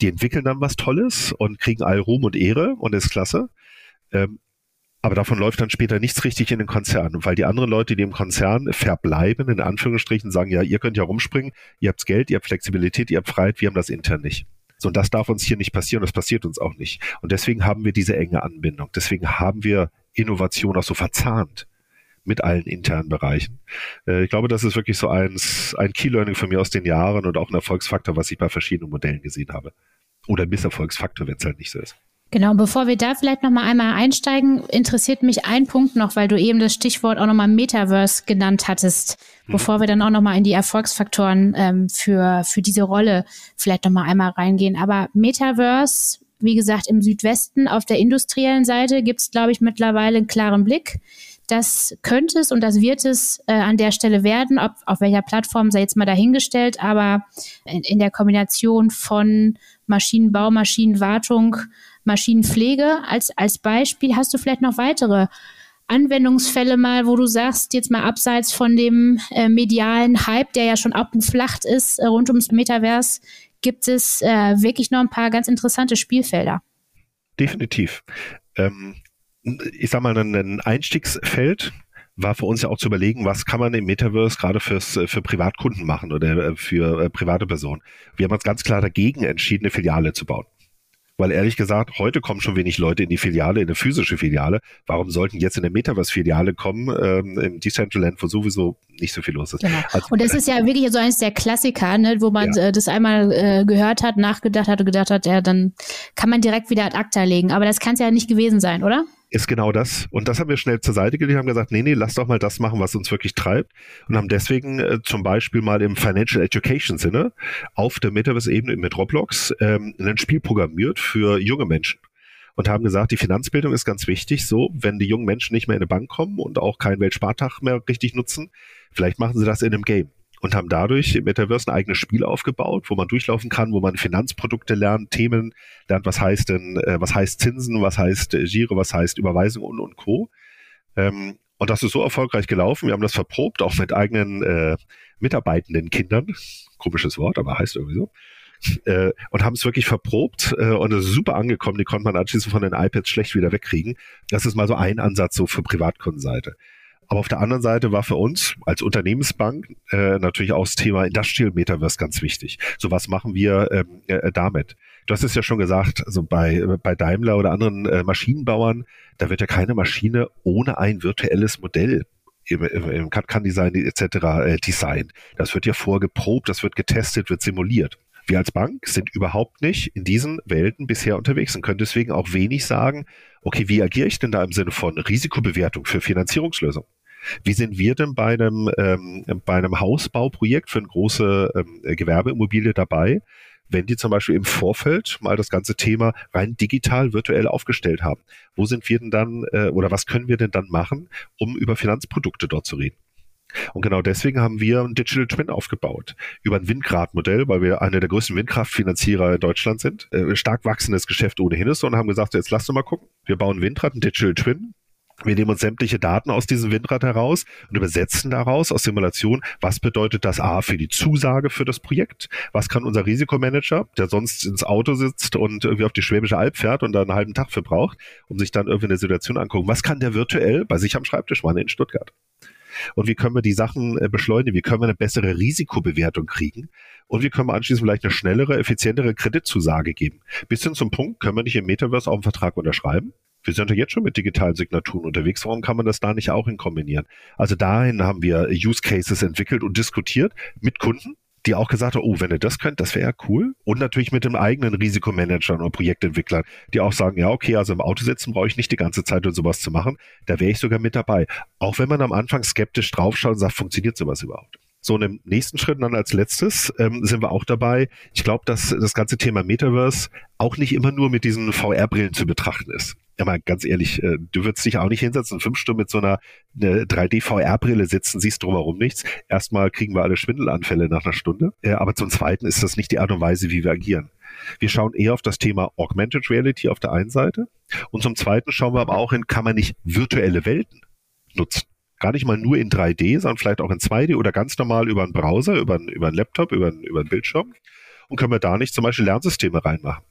Die entwickeln dann was Tolles und kriegen all Ruhm und Ehre und ist klasse. Ähm, aber davon läuft dann später nichts richtig in den Konzern, weil die anderen Leute, die im Konzern verbleiben, in Anführungsstrichen sagen, ja, ihr könnt ja rumspringen, ihr habt Geld, ihr habt Flexibilität, ihr habt Freiheit, wir haben das intern nicht. So, und das darf uns hier nicht passieren, das passiert uns auch nicht. Und deswegen haben wir diese enge Anbindung. Deswegen haben wir Innovation auch so verzahnt mit allen internen Bereichen. Äh, ich glaube, das ist wirklich so eins, ein Key-Learning von mir aus den Jahren und auch ein Erfolgsfaktor, was ich bei verschiedenen Modellen gesehen habe. Oder ein Misserfolgsfaktor, wenn es halt nicht so ist. Genau, bevor wir da vielleicht nochmal einmal einsteigen, interessiert mich ein Punkt noch, weil du eben das Stichwort auch nochmal Metaverse genannt hattest, mhm. bevor wir dann auch nochmal in die Erfolgsfaktoren ähm, für, für diese Rolle vielleicht nochmal einmal reingehen. Aber Metaverse, wie gesagt, im Südwesten auf der industriellen Seite gibt es, glaube ich, mittlerweile einen klaren Blick. Das könnte es und das wird es äh, an der Stelle werden, ob auf welcher Plattform sei jetzt mal dahingestellt, aber in, in der Kombination von Maschinenbau, Maschinenwartung, Maschinenpflege als, als Beispiel. Hast du vielleicht noch weitere Anwendungsfälle mal, wo du sagst, jetzt mal abseits von dem äh, medialen Hype, der ja schon abgeflacht ist äh, rund ums Metaverse, gibt es äh, wirklich noch ein paar ganz interessante Spielfelder. Definitiv. Ähm, ich sag mal, ein Einstiegsfeld war für uns ja auch zu überlegen, was kann man im Metaverse gerade fürs, für Privatkunden machen oder äh, für äh, private Personen. Wir haben uns ganz klar dagegen entschieden, eine Filiale zu bauen. Weil ehrlich gesagt, heute kommen schon wenig Leute in die Filiale, in eine physische Filiale. Warum sollten jetzt in eine Metaverse-Filiale komland ähm, im Decentraland, wo sowieso nicht so viel los ist? Genau. Also, und das ist ja wirklich so eines der Klassiker, ne, wo man ja. äh, das einmal äh, gehört hat, nachgedacht hat und gedacht hat, ja, dann kann man direkt wieder ad acta legen. Aber das kann es ja nicht gewesen sein, oder? Ist genau das. Und das haben wir schnell zur Seite gelegt, haben gesagt, nee, nee, lass doch mal das machen, was uns wirklich treibt. Und haben deswegen äh, zum Beispiel mal im Financial Education Sinne auf der Metaverse-Ebene mit Roblox ähm, ein Spiel programmiert für junge Menschen. Und haben gesagt, die Finanzbildung ist ganz wichtig. So, wenn die jungen Menschen nicht mehr in eine Bank kommen und auch keinen Weltspartag mehr richtig nutzen, vielleicht machen sie das in einem Game und haben dadurch im Metaverse ein eigenes Spiel aufgebaut, wo man durchlaufen kann, wo man Finanzprodukte lernt, Themen lernt, was heißt denn, äh, was heißt Zinsen, was heißt äh, Gire, was heißt Überweisung und, und Co. Ähm, und das ist so erfolgreich gelaufen. Wir haben das verprobt, auch mit eigenen äh, mitarbeitenden Kindern. Komisches Wort, aber heißt irgendwie so. Äh, und haben es wirklich verprobt äh, und es ist super angekommen. Die konnte man anschließend von den iPads schlecht wieder wegkriegen. Das ist mal so ein Ansatz so für Privatkundenseite. Aber auf der anderen Seite war für uns als Unternehmensbank äh, natürlich auch das Thema Industrial Metaverse ganz wichtig. So was machen wir ähm, äh, damit? Du hast es ja schon gesagt, also bei, bei Daimler oder anderen äh, Maschinenbauern, da wird ja keine Maschine ohne ein virtuelles Modell im, im CAD-Design etc. Äh, designt. Das wird ja vorgeprobt, das wird getestet, wird simuliert. Wir als Bank sind überhaupt nicht in diesen Welten bisher unterwegs und können deswegen auch wenig sagen, okay, wie agiere ich denn da im Sinne von Risikobewertung für Finanzierungslösungen? Wie sind wir denn bei einem, ähm, bei einem Hausbauprojekt für eine große ähm, Gewerbeimmobilie dabei, wenn die zum Beispiel im Vorfeld mal das ganze Thema rein digital, virtuell aufgestellt haben? Wo sind wir denn dann äh, oder was können wir denn dann machen, um über Finanzprodukte dort zu reden? Und genau deswegen haben wir ein Digital Twin aufgebaut. Über ein Windgrad-Modell, weil wir einer der größten Windkraftfinanzierer in Deutschland sind. Äh, stark wachsendes Geschäft ohnehin ist und haben gesagt, jetzt lass uns mal gucken. Wir bauen Windrad, ein Digital Twin, wir nehmen uns sämtliche Daten aus diesem Windrad heraus und übersetzen daraus aus Simulation, was bedeutet das A für die Zusage für das Projekt? Was kann unser Risikomanager, der sonst ins Auto sitzt und irgendwie auf die Schwäbische Alb fährt und da einen halben Tag verbraucht, um sich dann irgendwie eine Situation angucken? Was kann der virtuell bei sich am Schreibtisch machen in Stuttgart? Und wie können wir die Sachen äh, beschleunigen? Wie können wir eine bessere Risikobewertung kriegen? Und wie können wir anschließend vielleicht eine schnellere, effizientere Kreditzusage geben? Bis hin zum Punkt, können wir nicht im Metaverse auch einen Vertrag unterschreiben? Wir sind ja jetzt schon mit digitalen Signaturen unterwegs. Warum kann man das da nicht auch in kombinieren? Also dahin haben wir Use Cases entwickelt und diskutiert mit Kunden, die auch gesagt haben, oh, wenn ihr das könnt, das wäre ja cool. Und natürlich mit dem eigenen Risikomanagern oder Projektentwicklern, die auch sagen, ja, okay, also im Auto sitzen brauche ich nicht die ganze Zeit, um sowas zu machen. Da wäre ich sogar mit dabei. Auch wenn man am Anfang skeptisch draufschaut und sagt, funktioniert sowas überhaupt? So, und im nächsten Schritt dann als letztes ähm, sind wir auch dabei. Ich glaube, dass das ganze Thema Metaverse auch nicht immer nur mit diesen VR-Brillen zu betrachten ist. Ja, mal ganz ehrlich, äh, du würdest dich auch nicht hinsetzen, fünf Stunden mit so einer 3D-VR-Brille sitzen, siehst drumherum nichts. Erstmal kriegen wir alle Schwindelanfälle nach einer Stunde. Äh, aber zum Zweiten ist das nicht die Art und Weise, wie wir agieren. Wir schauen eher auf das Thema Augmented Reality auf der einen Seite. Und zum Zweiten schauen wir aber auch hin, kann man nicht virtuelle Welten nutzen? Gar nicht mal nur in 3D, sondern vielleicht auch in 2D oder ganz normal über einen Browser, über einen, über einen Laptop, über einen, über einen Bildschirm. Und können wir da nicht zum Beispiel Lernsysteme reinmachen?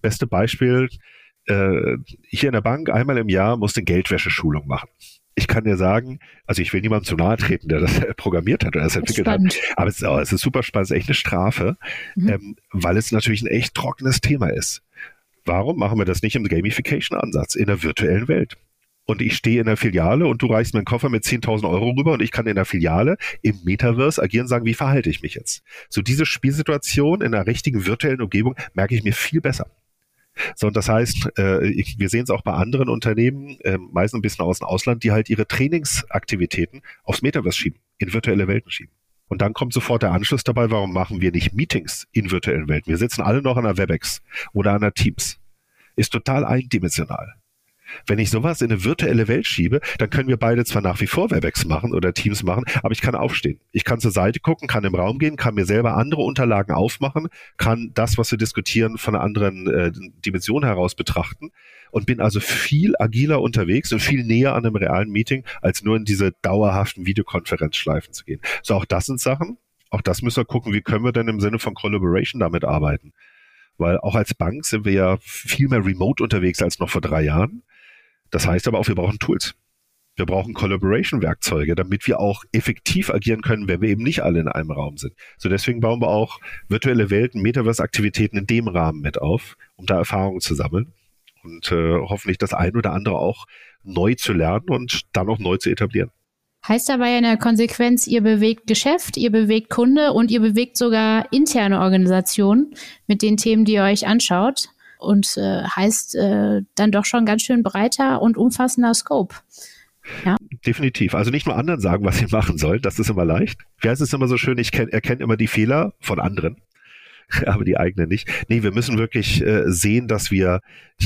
Beste Beispiel, äh, hier in der Bank einmal im Jahr musste Geldwäscheschulung machen. Ich kann dir sagen, also ich will niemandem zu nahe treten, der das programmiert hat oder das entwickelt spannend. hat, aber es ist, oh, es ist super spannend, es ist echt eine Strafe, mhm. ähm, weil es natürlich ein echt trockenes Thema ist. Warum machen wir das nicht im Gamification-Ansatz in der virtuellen Welt? Und ich stehe in der Filiale und du reichst mir einen Koffer mit 10.000 Euro rüber und ich kann in der Filiale im Metaverse agieren und sagen, wie verhalte ich mich jetzt? So diese Spielsituation in einer richtigen virtuellen Umgebung merke ich mir viel besser. So, und das heißt, äh, wir sehen es auch bei anderen Unternehmen, äh, meistens ein bisschen aus dem Ausland, die halt ihre Trainingsaktivitäten aufs Metaverse schieben, in virtuelle Welten schieben. Und dann kommt sofort der Anschluss dabei, warum machen wir nicht Meetings in virtuellen Welten? Wir sitzen alle noch an der WebEx oder an der Teams. Ist total eindimensional. Wenn ich sowas in eine virtuelle Welt schiebe, dann können wir beide zwar nach wie vor Webex machen oder Teams machen, aber ich kann aufstehen. Ich kann zur Seite gucken, kann im Raum gehen, kann mir selber andere Unterlagen aufmachen, kann das, was wir diskutieren, von einer anderen äh, Dimension heraus betrachten und bin also viel agiler unterwegs und viel näher an einem realen Meeting, als nur in diese dauerhaften Videokonferenzschleifen zu gehen. So, auch das sind Sachen, auch das müssen wir gucken, wie können wir denn im Sinne von Collaboration damit arbeiten? Weil auch als Bank sind wir ja viel mehr remote unterwegs als noch vor drei Jahren. Das heißt aber auch, wir brauchen Tools. Wir brauchen Collaboration-Werkzeuge, damit wir auch effektiv agieren können, wenn wir eben nicht alle in einem Raum sind. So deswegen bauen wir auch virtuelle Welten, Metaverse-Aktivitäten in dem Rahmen mit auf, um da Erfahrungen zu sammeln und äh, hoffentlich das ein oder andere auch neu zu lernen und dann auch neu zu etablieren. Heißt dabei in der Konsequenz, ihr bewegt Geschäft, ihr bewegt Kunde und ihr bewegt sogar interne Organisationen mit den Themen, die ihr euch anschaut und äh, heißt äh, dann doch schon ganz schön breiter und umfassender Scope. Ja. Definitiv. Also nicht nur anderen sagen, was sie machen sollen, das ist immer leicht. Wie heißt es immer so schön, ich erkenne immer die Fehler von anderen, aber die eigenen nicht. Nee, wir müssen wirklich äh, sehen, dass wir,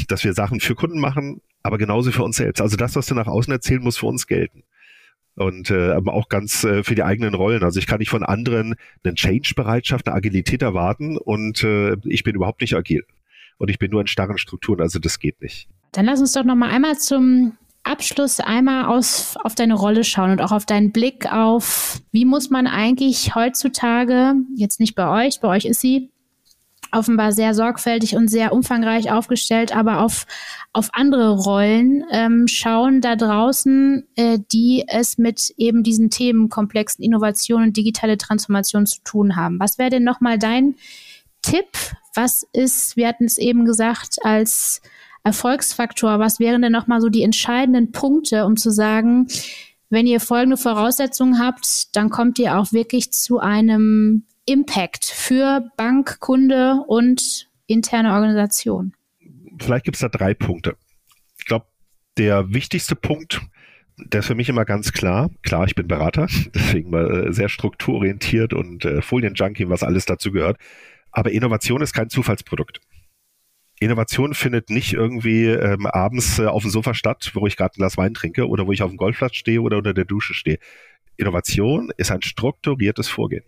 dass wir Sachen für Kunden machen, aber genauso für uns selbst. Also das, was du nach außen erzählen, muss für uns gelten. Und äh, aber auch ganz äh, für die eigenen Rollen. Also ich kann nicht von anderen eine Change-Bereitschaft, eine Agilität erwarten und äh, ich bin überhaupt nicht agil und ich bin nur in starren Strukturen, also das geht nicht. Dann lass uns doch noch mal einmal zum Abschluss einmal aus, auf deine Rolle schauen und auch auf deinen Blick auf, wie muss man eigentlich heutzutage, jetzt nicht bei euch, bei euch ist sie offenbar sehr sorgfältig und sehr umfangreich aufgestellt, aber auf, auf andere Rollen ähm, schauen da draußen, äh, die es mit eben diesen Themenkomplexen Innovation und digitale Transformation zu tun haben. Was wäre denn nochmal dein Tipp? Was ist, wir hatten es eben gesagt, als Erfolgsfaktor, was wären denn nochmal so die entscheidenden Punkte, um zu sagen, wenn ihr folgende Voraussetzungen habt, dann kommt ihr auch wirklich zu einem Impact für Bank, Kunde und interne Organisation? Vielleicht gibt es da drei Punkte. Ich glaube, der wichtigste Punkt, der ist für mich immer ganz klar. Klar, ich bin Berater, deswegen mal äh, sehr strukturorientiert und äh, Folienjunkie, was alles dazu gehört. Aber Innovation ist kein Zufallsprodukt. Innovation findet nicht irgendwie ähm, abends äh, auf dem Sofa statt, wo ich gerade ein Glas Wein trinke oder wo ich auf dem Golfplatz stehe oder unter der Dusche stehe. Innovation ist ein strukturiertes Vorgehen.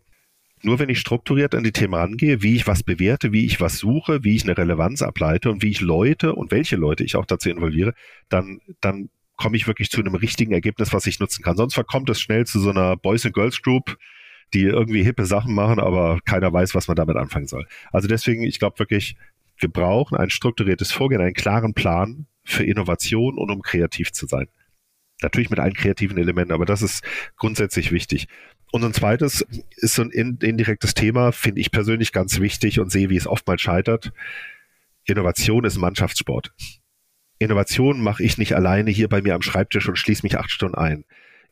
Nur wenn ich strukturiert an die Themen rangehe, wie ich was bewerte, wie ich was suche, wie ich eine Relevanz ableite und wie ich Leute und welche Leute ich auch dazu involviere, dann, dann komme ich wirklich zu einem richtigen Ergebnis, was ich nutzen kann. Sonst verkommt es schnell zu so einer Boys and Girls Group, die irgendwie hippe Sachen machen, aber keiner weiß, was man damit anfangen soll. Also deswegen, ich glaube wirklich, wir brauchen ein strukturiertes Vorgehen, einen klaren Plan für Innovation und um kreativ zu sein. Natürlich mit allen kreativen Elementen, aber das ist grundsätzlich wichtig. Und ein zweites ist so ein indirektes Thema, finde ich persönlich ganz wichtig und sehe, wie es oftmals scheitert. Innovation ist Mannschaftssport. Innovation mache ich nicht alleine hier bei mir am Schreibtisch und schließe mich acht Stunden ein.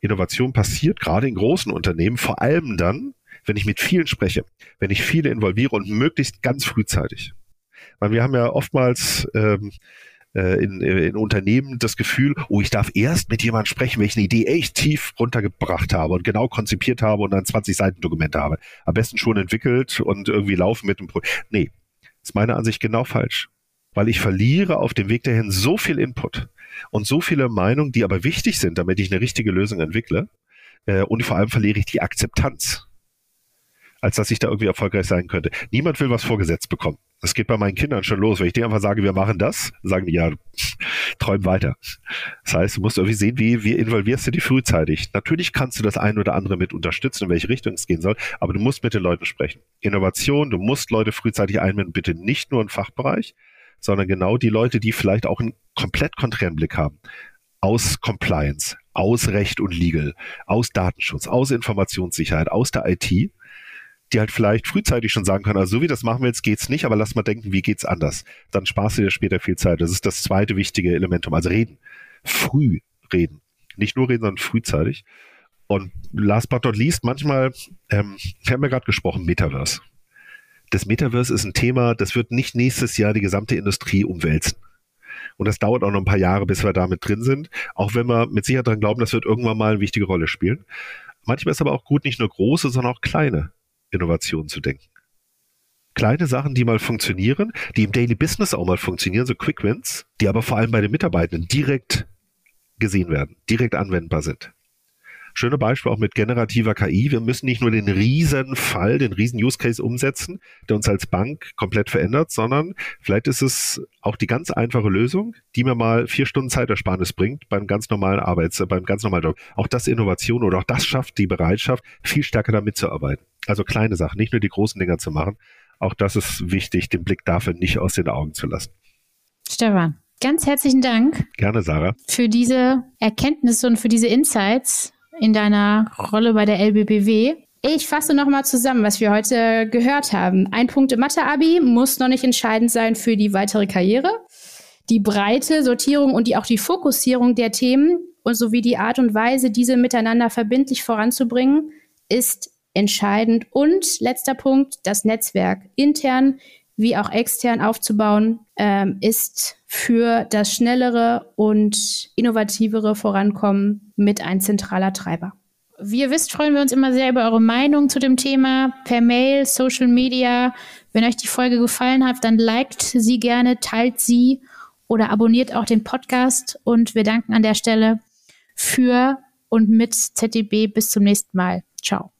Innovation passiert gerade in großen Unternehmen, vor allem dann, wenn ich mit vielen spreche, wenn ich viele involviere und möglichst ganz frühzeitig. Weil wir haben ja oftmals ähm, äh, in, in Unternehmen das Gefühl, oh, ich darf erst mit jemandem sprechen, wenn ich eine Idee echt tief runtergebracht habe und genau konzipiert habe und dann 20 Seiten Dokumente habe. Am besten schon entwickelt und irgendwie laufen mit dem Projekt. Nee, ist meiner Ansicht genau falsch. Weil ich verliere auf dem Weg dahin so viel Input und so viele Meinungen, die aber wichtig sind, damit ich eine richtige Lösung entwickle. Äh, und vor allem verliere ich die Akzeptanz, als dass ich da irgendwie erfolgreich sein könnte. Niemand will was vorgesetzt bekommen. Das geht bei meinen Kindern schon los. Wenn ich denen einfach sage, wir machen das, sagen die, ja, träum weiter. Das heißt, du musst irgendwie sehen, wie, wie involvierst du die frühzeitig. Natürlich kannst du das ein oder andere mit unterstützen, in welche Richtung es gehen soll, aber du musst mit den Leuten sprechen. Innovation, du musst Leute frühzeitig einbinden, bitte nicht nur im Fachbereich, sondern genau die Leute, die vielleicht auch einen komplett konträren Blick haben. Aus Compliance, aus Recht und Legal, aus Datenschutz, aus Informationssicherheit, aus der IT, die halt vielleicht frühzeitig schon sagen können, also so wie das machen wir jetzt geht's nicht, aber lass mal denken, wie geht's anders. Dann sparst du dir später viel Zeit. Das ist das zweite wichtige Elementum. Also reden. Früh reden. Nicht nur reden, sondern frühzeitig. Und last but not least, manchmal, ähm, wir haben ja gerade gesprochen, Metaverse. Das Metaverse ist ein Thema, das wird nicht nächstes Jahr die gesamte Industrie umwälzen. Und das dauert auch noch ein paar Jahre, bis wir damit drin sind. Auch wenn wir mit Sicherheit daran glauben, das wird irgendwann mal eine wichtige Rolle spielen. Manchmal ist aber auch gut, nicht nur große, sondern auch kleine Innovationen zu denken. Kleine Sachen, die mal funktionieren, die im Daily Business auch mal funktionieren, so Quick Wins, die aber vor allem bei den Mitarbeitenden direkt gesehen werden, direkt anwendbar sind. Schöne Beispiel auch mit generativer KI. Wir müssen nicht nur den riesen Fall, den riesen Use Case umsetzen, der uns als Bank komplett verändert, sondern vielleicht ist es auch die ganz einfache Lösung, die mir mal vier Stunden Zeitersparnis bringt beim ganz normalen Arbeits, beim ganz normalen Job. Auch das Innovation oder auch das schafft die Bereitschaft, viel stärker damit zu arbeiten. Also kleine Sachen, nicht nur die großen Dinger zu machen. Auch das ist wichtig, den Blick dafür nicht aus den Augen zu lassen. Stefan, ganz herzlichen Dank. Gerne, Sarah. Für diese Erkenntnisse und für diese Insights in deiner Rolle bei der LBBW. Ich fasse nochmal zusammen, was wir heute gehört haben. Ein Punkt im Mathe-Abi muss noch nicht entscheidend sein für die weitere Karriere. Die breite Sortierung und die, auch die Fokussierung der Themen und sowie die Art und Weise, diese miteinander verbindlich voranzubringen, ist entscheidend. Und letzter Punkt, das Netzwerk intern wie auch extern aufzubauen, ähm, ist für das schnellere und innovativere Vorankommen mit ein zentraler Treiber. Wie ihr wisst, freuen wir uns immer sehr über eure Meinung zu dem Thema per Mail, Social Media. Wenn euch die Folge gefallen hat, dann liked sie gerne, teilt sie oder abonniert auch den Podcast. Und wir danken an der Stelle für und mit ZDB. Bis zum nächsten Mal. Ciao.